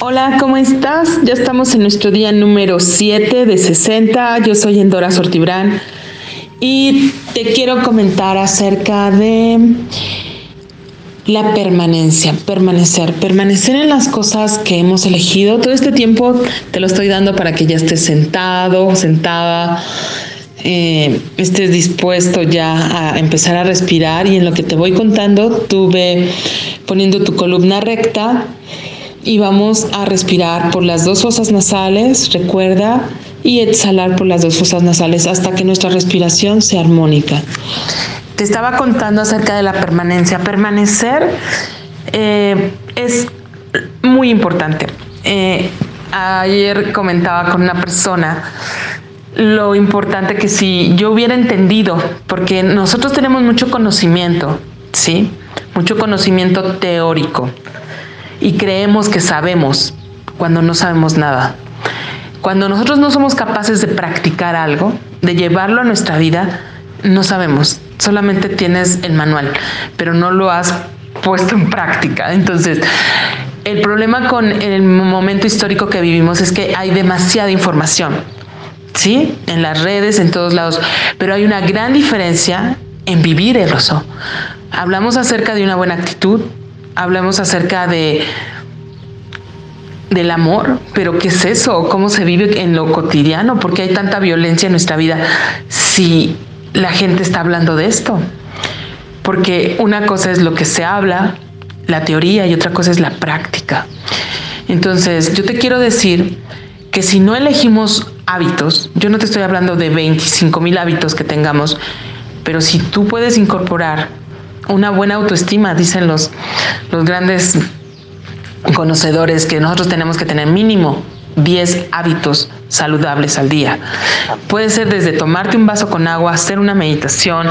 Hola, ¿cómo estás? Ya estamos en nuestro día número 7 de 60. Yo soy Endora Sortibrán y te quiero comentar acerca de la permanencia, permanecer, permanecer en las cosas que hemos elegido. Todo este tiempo te lo estoy dando para que ya estés sentado, sentada, eh, estés dispuesto ya a empezar a respirar y en lo que te voy contando, tuve poniendo tu columna recta y vamos a respirar por las dos fosas nasales, recuerda, y exhalar por las dos fosas nasales hasta que nuestra respiración sea armónica. Te estaba contando acerca de la permanencia. Permanecer eh, es muy importante. Eh, ayer comentaba con una persona lo importante que si yo hubiera entendido, porque nosotros tenemos mucho conocimiento, ¿sí? Mucho conocimiento teórico y creemos que sabemos cuando no sabemos nada. Cuando nosotros no somos capaces de practicar algo, de llevarlo a nuestra vida, no sabemos. Solamente tienes el manual, pero no lo has puesto en práctica. Entonces, el problema con el momento histórico que vivimos es que hay demasiada información, ¿sí? En las redes, en todos lados, pero hay una gran diferencia en vivir el oso. Hablamos acerca de una buena actitud, hablamos acerca de del amor, pero ¿qué es eso? ¿Cómo se vive en lo cotidiano? ¿Por qué hay tanta violencia en nuestra vida si la gente está hablando de esto? Porque una cosa es lo que se habla, la teoría, y otra cosa es la práctica. Entonces, yo te quiero decir que si no elegimos hábitos, yo no te estoy hablando de 25 mil hábitos que tengamos, pero si tú puedes incorporar una buena autoestima, dicen los, los grandes conocedores que nosotros tenemos que tener mínimo 10 hábitos saludables al día. Puede ser desde tomarte un vaso con agua, hacer una meditación,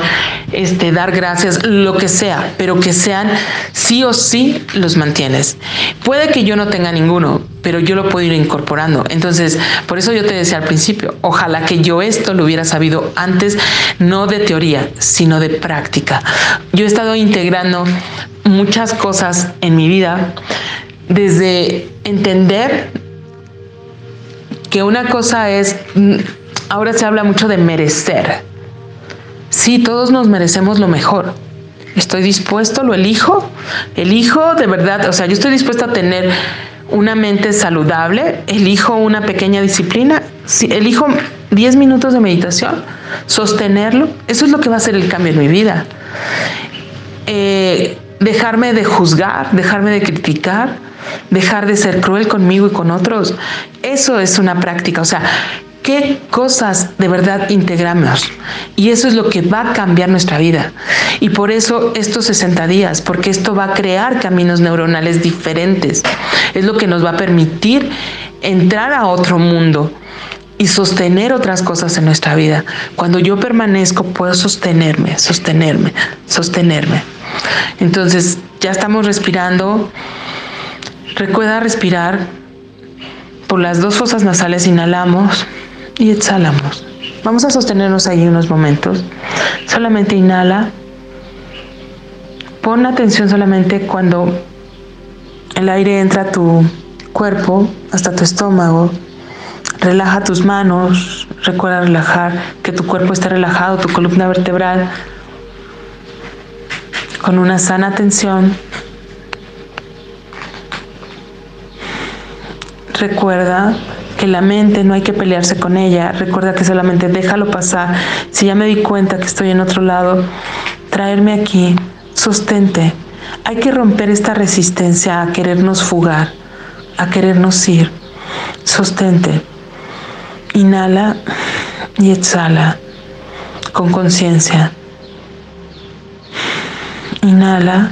este, dar gracias, lo que sea, pero que sean sí o sí los mantienes. Puede que yo no tenga ninguno, pero yo lo puedo ir incorporando. Entonces, por eso yo te decía al principio, ojalá que yo esto lo hubiera sabido antes, no de teoría, sino de práctica. Yo he estado integrando muchas cosas en mi vida desde entender que una cosa es, mm, ahora se habla mucho de merecer. Sí, todos nos merecemos lo mejor. Estoy dispuesto, lo elijo, elijo de verdad, o sea, yo estoy dispuesto a tener una mente saludable, elijo una pequeña disciplina, elijo 10 minutos de meditación, sostenerlo, eso es lo que va a hacer el cambio en mi vida. Eh, dejarme de juzgar, dejarme de criticar, dejar de ser cruel conmigo y con otros. Eso es una práctica, o sea, qué cosas de verdad integramos. Y eso es lo que va a cambiar nuestra vida. Y por eso estos 60 días, porque esto va a crear caminos neuronales diferentes. Es lo que nos va a permitir entrar a otro mundo y sostener otras cosas en nuestra vida. Cuando yo permanezco, puedo sostenerme, sostenerme, sostenerme. Entonces, ya estamos respirando. Recuerda respirar por las dos fosas nasales, inhalamos y exhalamos. Vamos a sostenernos ahí unos momentos. Solamente inhala. Pon atención solamente cuando el aire entra a tu cuerpo, hasta tu estómago. Relaja tus manos. Recuerda relajar, que tu cuerpo esté relajado, tu columna vertebral con una sana atención. Recuerda que la mente no hay que pelearse con ella. Recuerda que solamente déjalo pasar. Si ya me di cuenta que estoy en otro lado, traerme aquí, sostente. Hay que romper esta resistencia a querernos fugar, a querernos ir. Sostente. Inhala y exhala con conciencia. Inhala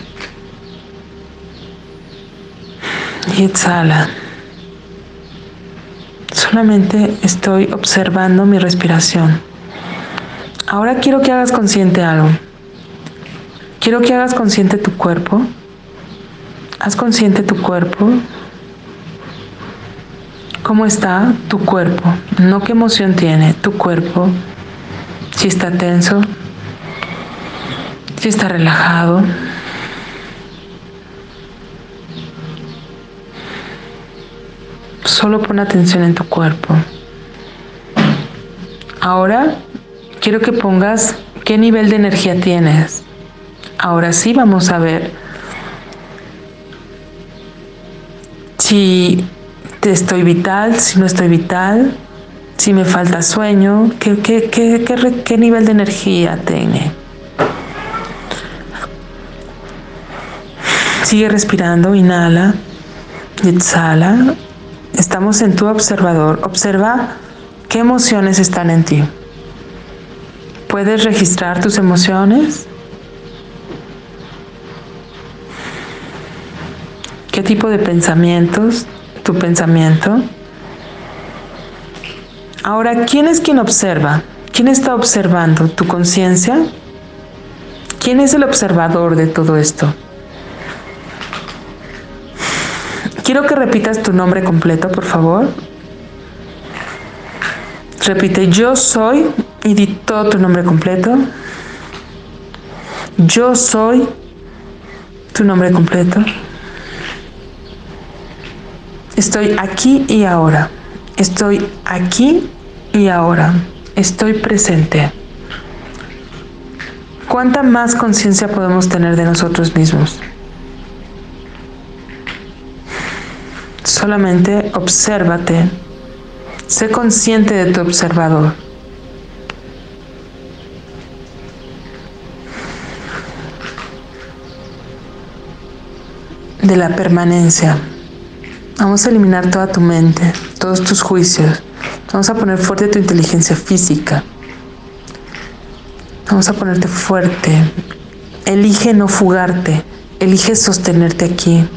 y exhala. Solamente estoy observando mi respiración. Ahora quiero que hagas consciente algo. Quiero que hagas consciente tu cuerpo. Haz consciente tu cuerpo. ¿Cómo está tu cuerpo? No qué emoción tiene tu cuerpo. Si está tenso, si está relajado. Solo pon atención en tu cuerpo. Ahora quiero que pongas qué nivel de energía tienes. Ahora sí vamos a ver si te estoy vital, si no estoy vital, si me falta sueño, qué, qué, qué, qué nivel de energía tiene. Sigue respirando, inhala y exhala. Estamos en tu observador. Observa qué emociones están en ti. ¿Puedes registrar tus emociones? ¿Qué tipo de pensamientos? Tu pensamiento. Ahora, ¿quién es quien observa? ¿Quién está observando? ¿Tu conciencia? ¿Quién es el observador de todo esto? Quiero que repitas tu nombre completo, por favor. Repite, yo soy y di todo tu nombre completo. Yo soy tu nombre completo. Estoy aquí y ahora. Estoy aquí y ahora. Estoy presente. ¿Cuánta más conciencia podemos tener de nosotros mismos? Solamente obsérvate. Sé consciente de tu observador. De la permanencia. Vamos a eliminar toda tu mente, todos tus juicios. Vamos a poner fuerte tu inteligencia física. Vamos a ponerte fuerte. Elige no fugarte. Elige sostenerte aquí.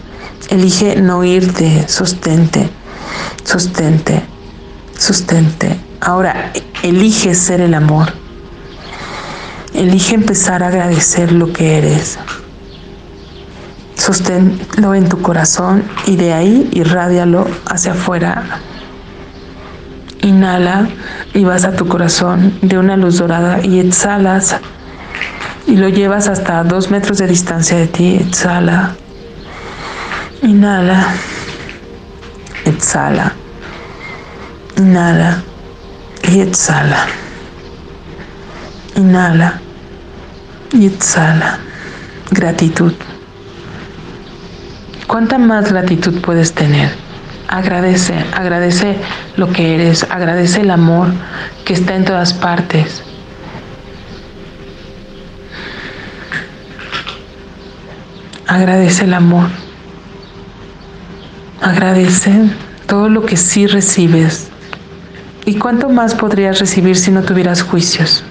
Elige no irte, sostente, sostente, sostente. Ahora, elige ser el amor. Elige empezar a agradecer lo que eres. Sosténlo en tu corazón y de ahí irradialo hacia afuera. Inhala y vas a tu corazón de una luz dorada y exhalas y lo llevas hasta dos metros de distancia de ti. Exhala. Inhala. Exhala. Inhala. Y exhala. Inhala. Y exhala. Gratitud. ¿Cuánta más gratitud puedes tener? Agradece, agradece lo que eres, agradece el amor que está en todas partes. Agradece el amor. Agradece todo lo que sí recibes. ¿Y cuánto más podrías recibir si no tuvieras juicios?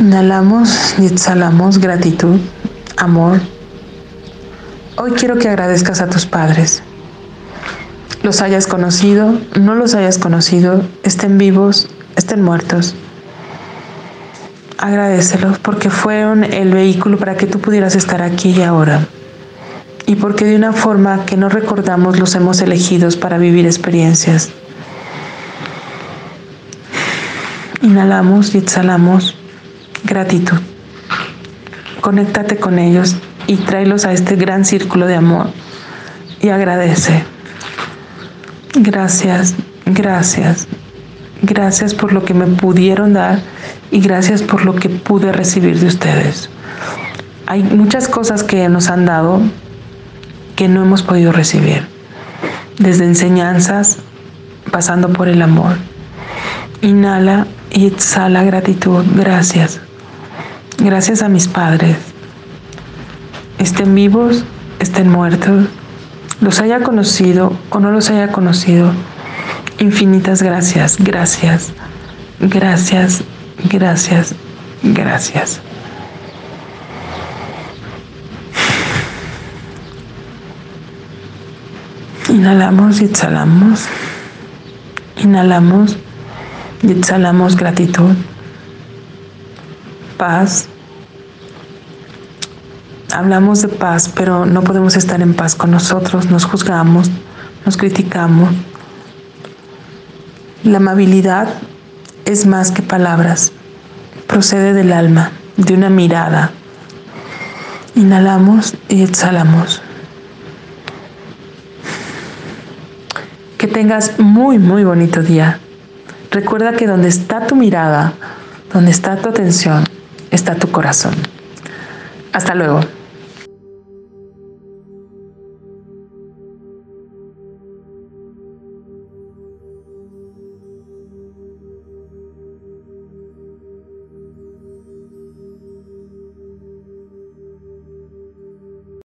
Inhalamos y exhalamos gratitud, amor. Hoy quiero que agradezcas a tus padres. Los hayas conocido, no los hayas conocido, estén vivos, estén muertos agradecelos porque fueron el vehículo para que tú pudieras estar aquí y ahora. Y porque de una forma que no recordamos los hemos elegidos para vivir experiencias. Inhalamos y exhalamos gratitud. Conéctate con ellos y tráelos a este gran círculo de amor y agradece. Gracias, gracias, gracias por lo que me pudieron dar y gracias por lo que pude recibir de ustedes. Hay muchas cosas que nos han dado que no hemos podido recibir, desde enseñanzas, pasando por el amor. Inhala y exhala gratitud, gracias. Gracias a mis padres. Estén vivos, estén muertos, los haya conocido o no los haya conocido. Infinitas gracias, gracias, gracias, Gracias, gracias. Inhalamos y exhalamos. Inhalamos y exhalamos gratitud, paz. Hablamos de paz, pero no podemos estar en paz con nosotros. Nos juzgamos, nos criticamos. La amabilidad es más que palabras, procede del alma, de una mirada, Inhalamos y exhalamos. Que tengas muy, muy bonito día. Recuerda que donde está tu mirada, donde está tu atención, está tu corazón. Hasta luego.